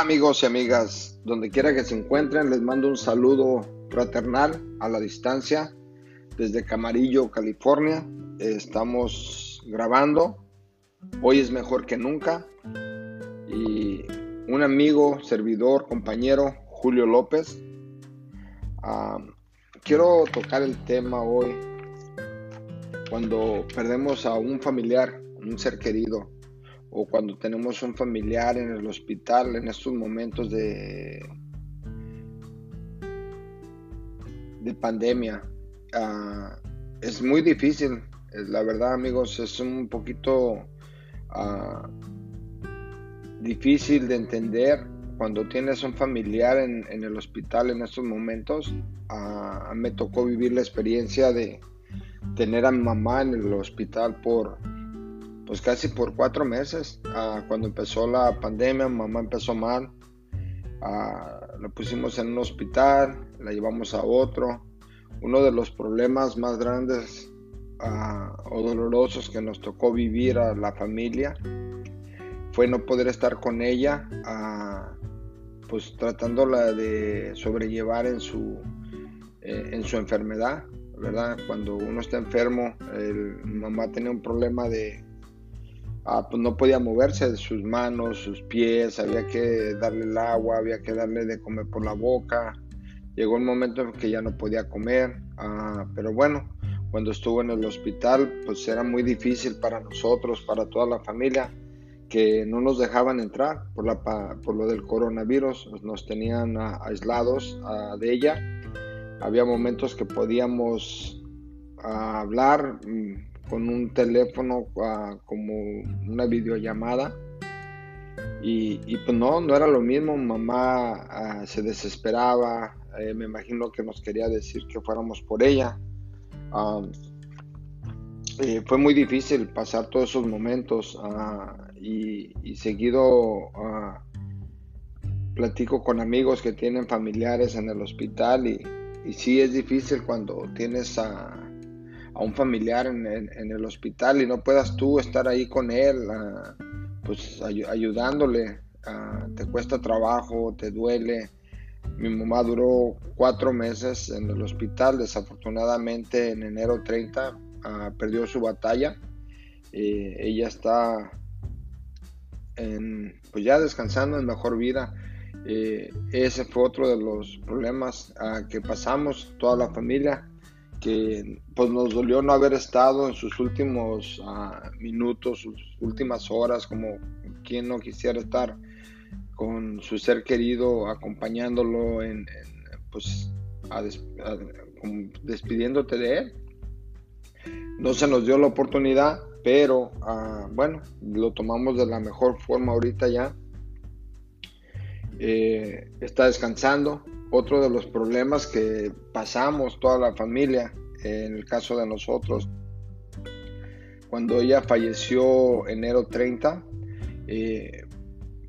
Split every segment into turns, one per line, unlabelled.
Amigos y amigas, donde quiera que se encuentren, les mando un saludo fraternal a la distancia desde Camarillo, California. Estamos grabando, hoy es mejor que nunca y un amigo, servidor, compañero, Julio López. Ah, quiero tocar el tema hoy cuando perdemos a un familiar, un ser querido o cuando tenemos un familiar en el hospital en estos momentos de, de pandemia. Ah, es muy difícil, la verdad amigos, es un poquito ah, difícil de entender cuando tienes un familiar en, el hospital en estos momentos. Uh, me tocó vivir la experiencia de tener a mi mamá en el hospital por pues casi por cuatro meses. Ah, cuando empezó la pandemia, mamá empezó mal. Ah, la pusimos en un hospital, la llevamos a otro. Uno de los problemas más grandes ah, o dolorosos que nos tocó vivir a la familia fue no poder estar con ella, pues tratándola de sobrellevar en su, eh, en su enfermedad, ¿verdad? Cuando uno está enfermo, mamá tenía un problema de Ah, pues no podía moverse de sus manos, sus pies, había que darle el agua, había que darle de comer por la boca. Llegó un momento en que ya no podía comer, ah, pero bueno, cuando estuvo en el hospital, pues era muy difícil para nosotros, para toda la familia, que no nos dejaban entrar por, la, por lo del coronavirus, nos tenían aislados ah, de ella. Había momentos que podíamos hablar, mm, con un teléfono ah, como una videollamada. Y, pues no, no era lo mismo, mamá ah, se desesperaba, eh, me imagino que nos quería decir que fuéramos por ella. Eh, fue muy difícil pasar todos esos momentos ah, y, y, seguido platico con amigos que tienen familiares en el hospital y, y sí es difícil cuando tienes a a un familiar en, el hospital y no puedas tú estar ahí con él, ah, pues ayudándole, ah, te cuesta trabajo, te duele. Mi mamá duró cuatro meses en el hospital, desafortunadamente en enero 30 ah, perdió su batalla. ella está pues ya descansando en mejor vida. Eh, ese fue otro de los problemas que pasamos, toda la familia que pues nos dolió no haber estado en sus últimos ah, minutos, sus últimas horas, como quien no quisiera estar con su ser querido, acompañándolo en, pues despidiéndote de él. No se nos dio la oportunidad, pero ah, bueno, lo tomamos de la mejor forma ahorita ya. Eh, está descansando, otro de los problemas que pasamos toda la familia, en el caso de nosotros, cuando ella falleció enero 30, eh,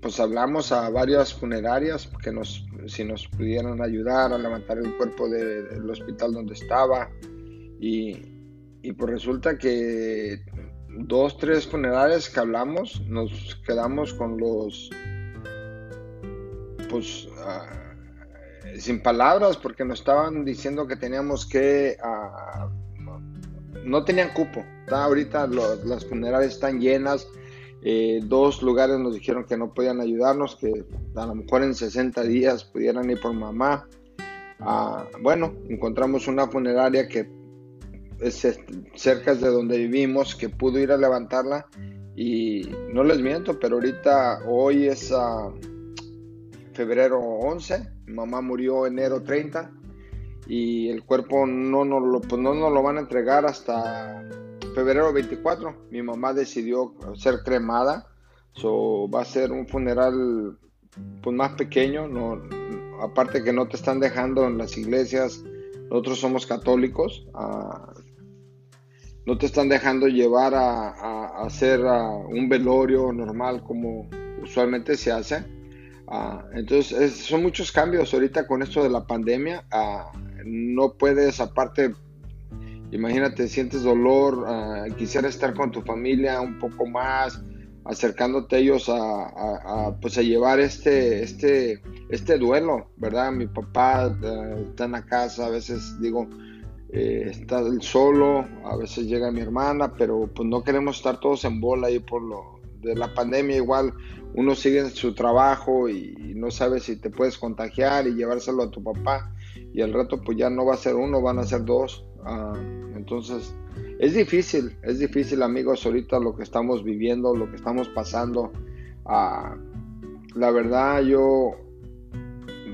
pues hablamos a varias funerarias que nos, si nos pudieran ayudar a levantar el cuerpo del hospital donde estaba. Y, y pues resulta que dos, tres funerarias que hablamos, nos quedamos con los, pues, ah, sin palabras porque nos estaban diciendo que teníamos que... Ah, no tenían cupo. Ahorita las funerarias están llenas. Eh, dos lugares nos dijeron que no podían ayudarnos, que a lo mejor en 60 días pudieran ir por mamá. Ah, bueno, encontramos una funeraria que es cerca de donde vivimos, que pudo ir a levantarla. Y no les miento, pero ahorita hoy es a febrero 11 mamá murió enero 30 y el cuerpo no nos lo, pues no nos lo van a entregar hasta febrero 24. Mi mamá decidió ser cremada, so, va a ser un funeral pues más pequeño, no, aparte que no te están dejando en las iglesias, nosotros somos católicos, ah, no te están dejando llevar a, hacer un velorio normal como usualmente se hace Ah, entonces, son muchos cambios ahorita con esto de la pandemia. Ah, no puedes, aparte, imagínate, sientes dolor, uh, quisiera estar con tu familia un poco más, acercándote a ellos a, pues a llevar este, este, este duelo, ¿verdad? Mi papá eh, está en la casa, a veces digo, eh, está solo, a veces llega mi hermana, pero pues no queremos estar todos en bola ahí por lo de la pandemia, igual uno sigue en su trabajo y, no sabe si te puedes contagiar y llevárselo a tu papá y al rato pues ya no va a ser uno, van a ser dos, ah, entonces es difícil, es difícil amigos ahorita lo que estamos viviendo, lo que estamos pasando. Ah, la verdad yo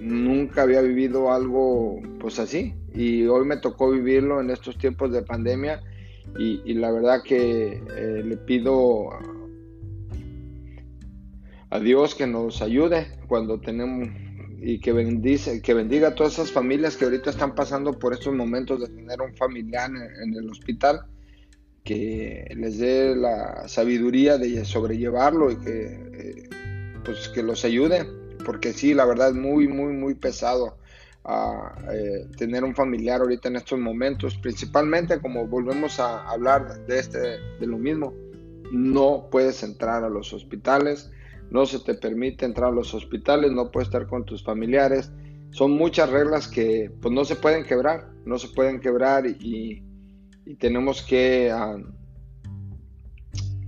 nunca había vivido algo pues así y hoy me tocó vivirlo en estos tiempos de pandemia y, la verdad que eh, le pido a Dios que nos ayude cuando tenemos y que bendice, que bendiga a todas esas familias que ahorita están pasando por estos momentos de tener un familiar en, el hospital, que les dé la sabiduría de sobrellevarlo y que, eh, pues que los ayude, porque sí, la verdad es muy, muy, muy pesado a, eh, tener un familiar ahorita en estos momentos, principalmente como volvemos a hablar de este, de lo mismo, no puedes entrar a los hospitales, no se te permite entrar a los hospitales, no puedes estar con tus familiares. Son muchas reglas que pues no se pueden quebrar, no se pueden quebrar y, tenemos que ah,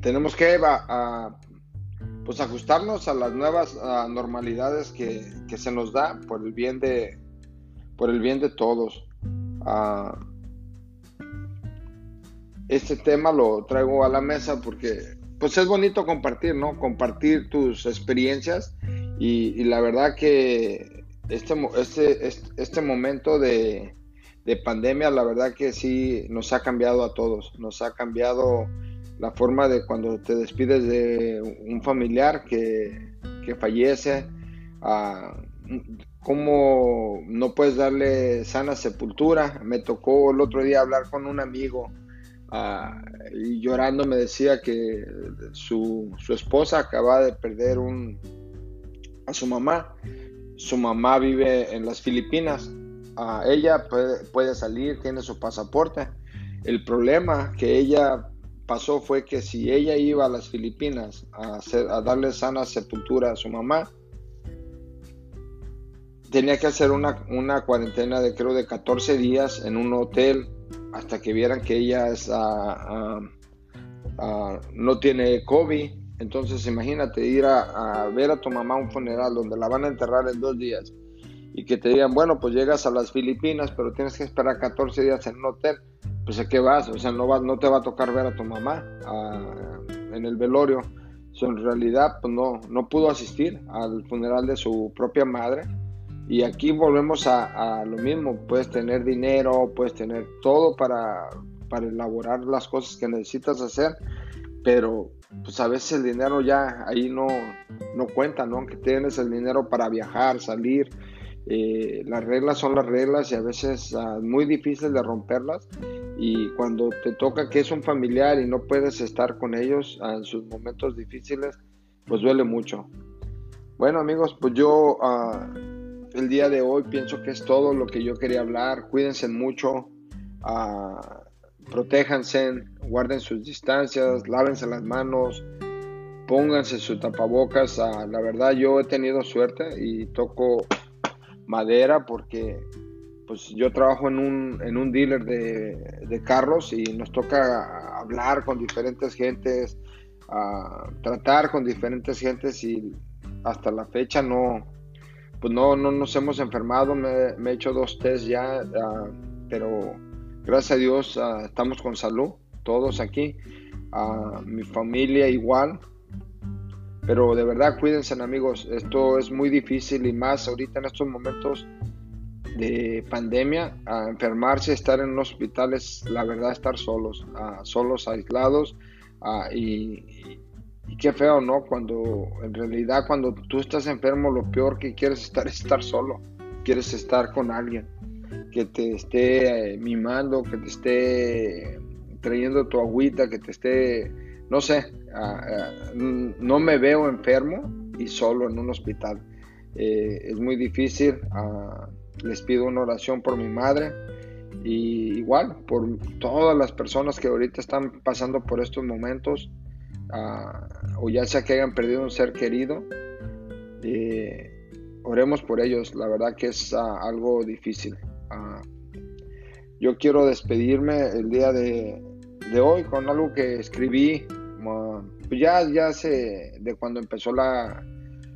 tenemos que pues ajustarnos a las nuevas ah, normalidades que, se nos da por el bien de por el bien de todos. Ah, este tema lo traigo a la mesa porque pues es bonito compartir, ¿no? Compartir tus experiencias y, la verdad que este, este, este, momento de, pandemia, la verdad que sí nos ha cambiado a todos, nos ha cambiado la forma de cuando te despides de un familiar que, fallece, a, cómo no puedes darle sana sepultura. Me tocó el otro día hablar con un amigo Ah, y llorando me decía que su, esposa acaba de perder un, a su mamá. Su mamá vive en las Filipinas. Ah, ella puede, salir, tiene su pasaporte. El problema que ella pasó fue que si ella iba a las Filipinas a, hacer, a darle sana sepultura a su mamá, tenía que hacer una, una cuarentena de creo de 14 días en un hotel hasta que vieran que ella ah, ah, ah, no tiene COVID. Entonces imagínate ir a, ver a tu mamá a un funeral donde la van a enterrar en dos días y que te digan, bueno, pues llegas a las Filipinas, pero tienes que esperar 14 días en un hotel. Pues a qué vas, o sea, no, va, no te va a tocar ver a tu mamá en el velorio. en realidad, pues no, no pudo asistir al funeral de su propia madre y aquí volvemos a, lo mismo, puedes tener dinero, puedes tener todo para, para elaborar las cosas que necesitas hacer, pero pues a veces el dinero ya ahí no, no cuenta, ¿no? Aunque tienes el dinero para viajar, salir, eh, las reglas son las reglas y a veces uh, muy difícil de romperlas y cuando te toca que es un familiar y no puedes estar con ellos ah, en sus momentos difíciles, pues duele mucho. Bueno amigos, pues yo uh, el día de hoy pienso que es todo lo que yo quería hablar. Cuídense mucho, uh, protéjanse, guarden sus distancias, lávense las manos, pónganse sus tapabocas. Ah, la verdad yo he tenido suerte y toco madera porque pues yo trabajo en un, en un dealer de, de carros y nos toca hablar con diferentes gentes, uh, tratar con diferentes gentes y hasta la fecha no, pues no, no nos hemos enfermado, me, he hecho dos test ya, ah, pero gracias a Dios ah, estamos con salud, todos aquí, uh, mi familia igual, pero de verdad cuídense amigos, esto es muy difícil y más ahorita en estos momentos de pandemia, enfermarse, estar en un hospital es la verdad estar solos, solos, aislados y, y qué feo, ¿no? Cuando en realidad cuando tú estás enfermo lo peor que quieres estar es estar solo, quieres estar con alguien que te esté eh, mimando, que te esté trayendo tu agüita, que te esté, no sé, ah, ah, no me veo enfermo y solo en un hospital. Eh, es muy difícil, ah, les pido una oración por mi madre y igual por todas las personas que ahorita están pasando por estos momentos o ya sea que hayan perdido un ser querido, oremos por ellos. La verdad que es algo difícil. yo quiero despedirme el día de, hoy con algo que escribí pues ya, ya hace de cuando empezó la,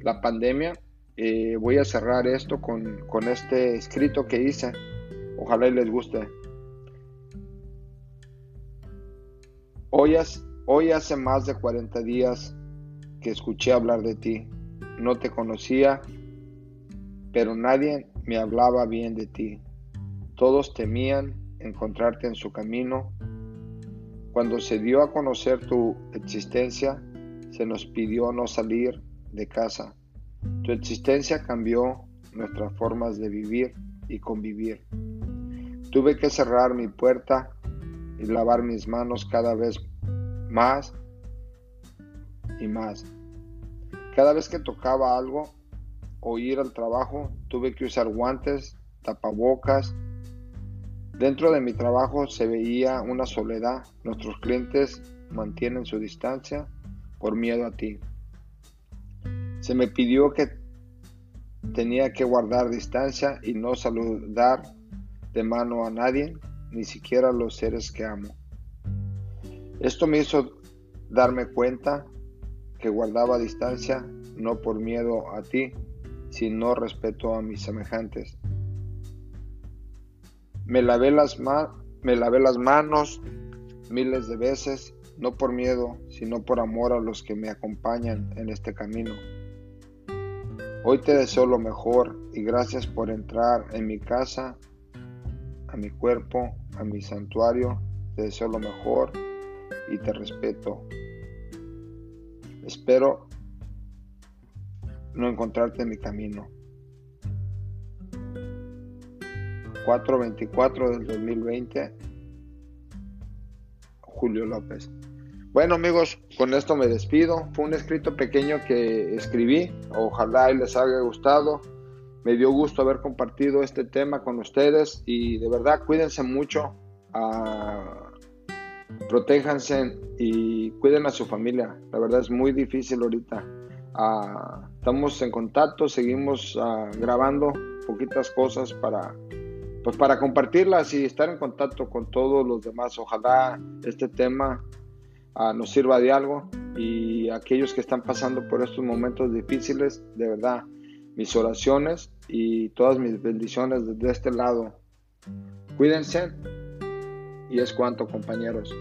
la pandemia. Eh, voy a cerrar esto con, con este escrito que hice. Ojalá y les guste. Hoy, hoy hace más de 40 días que escuché hablar de ti. No te conocía, pero nadie me hablaba bien de ti. Todos temían encontrarte en su camino. Cuando se dio a conocer tu existencia, se nos pidió no salir de casa. Tu existencia cambió nuestras formas de vivir y convivir. Tuve que cerrar mi puerta y lavar mis manos cada vez más y más. Cada vez que tocaba algo o ir al trabajo, tuve que usar guantes, tapabocas. Dentro de mi trabajo se veía una soledad. Nuestros clientes mantienen su distancia por miedo a ti. Se me pidió que tenía que guardar distancia y no saludar de mano a nadie, ni siquiera a los seres que amo. Esto me hizo darme cuenta que guardaba distancia no por miedo a ti, sino respeto a mis semejantes. Me lavé las, me lavé las manos miles de veces, no por miedo, sino por amor a los que me acompañan en este camino. Hoy te deseo lo mejor y gracias por entrar en mi casa, a mi cuerpo, a mi santuario. Te deseo lo mejor y te respeto. Espero no encontrarte en mi camino. 424 del 2020, Julio López. Bueno amigos, con esto me despido. Fue un escrito pequeño que escribí. Ojalá les haya gustado. Me dio gusto haber compartido este tema con ustedes y de verdad cuídense mucho. Uh, protéjanse y cuiden a su familia. La verdad es muy difícil ahorita. Ah, estamos en contacto, seguimos ah, grabando poquitas cosas para pues para compartirlas y estar en contacto con todos los demás. Ojalá este tema uh, nos sirva de algo y aquellos que están pasando por estos momentos difíciles, de verdad, mis oraciones y todas mis bendiciones desde este lado. Cuídense y es cuanto compañeros.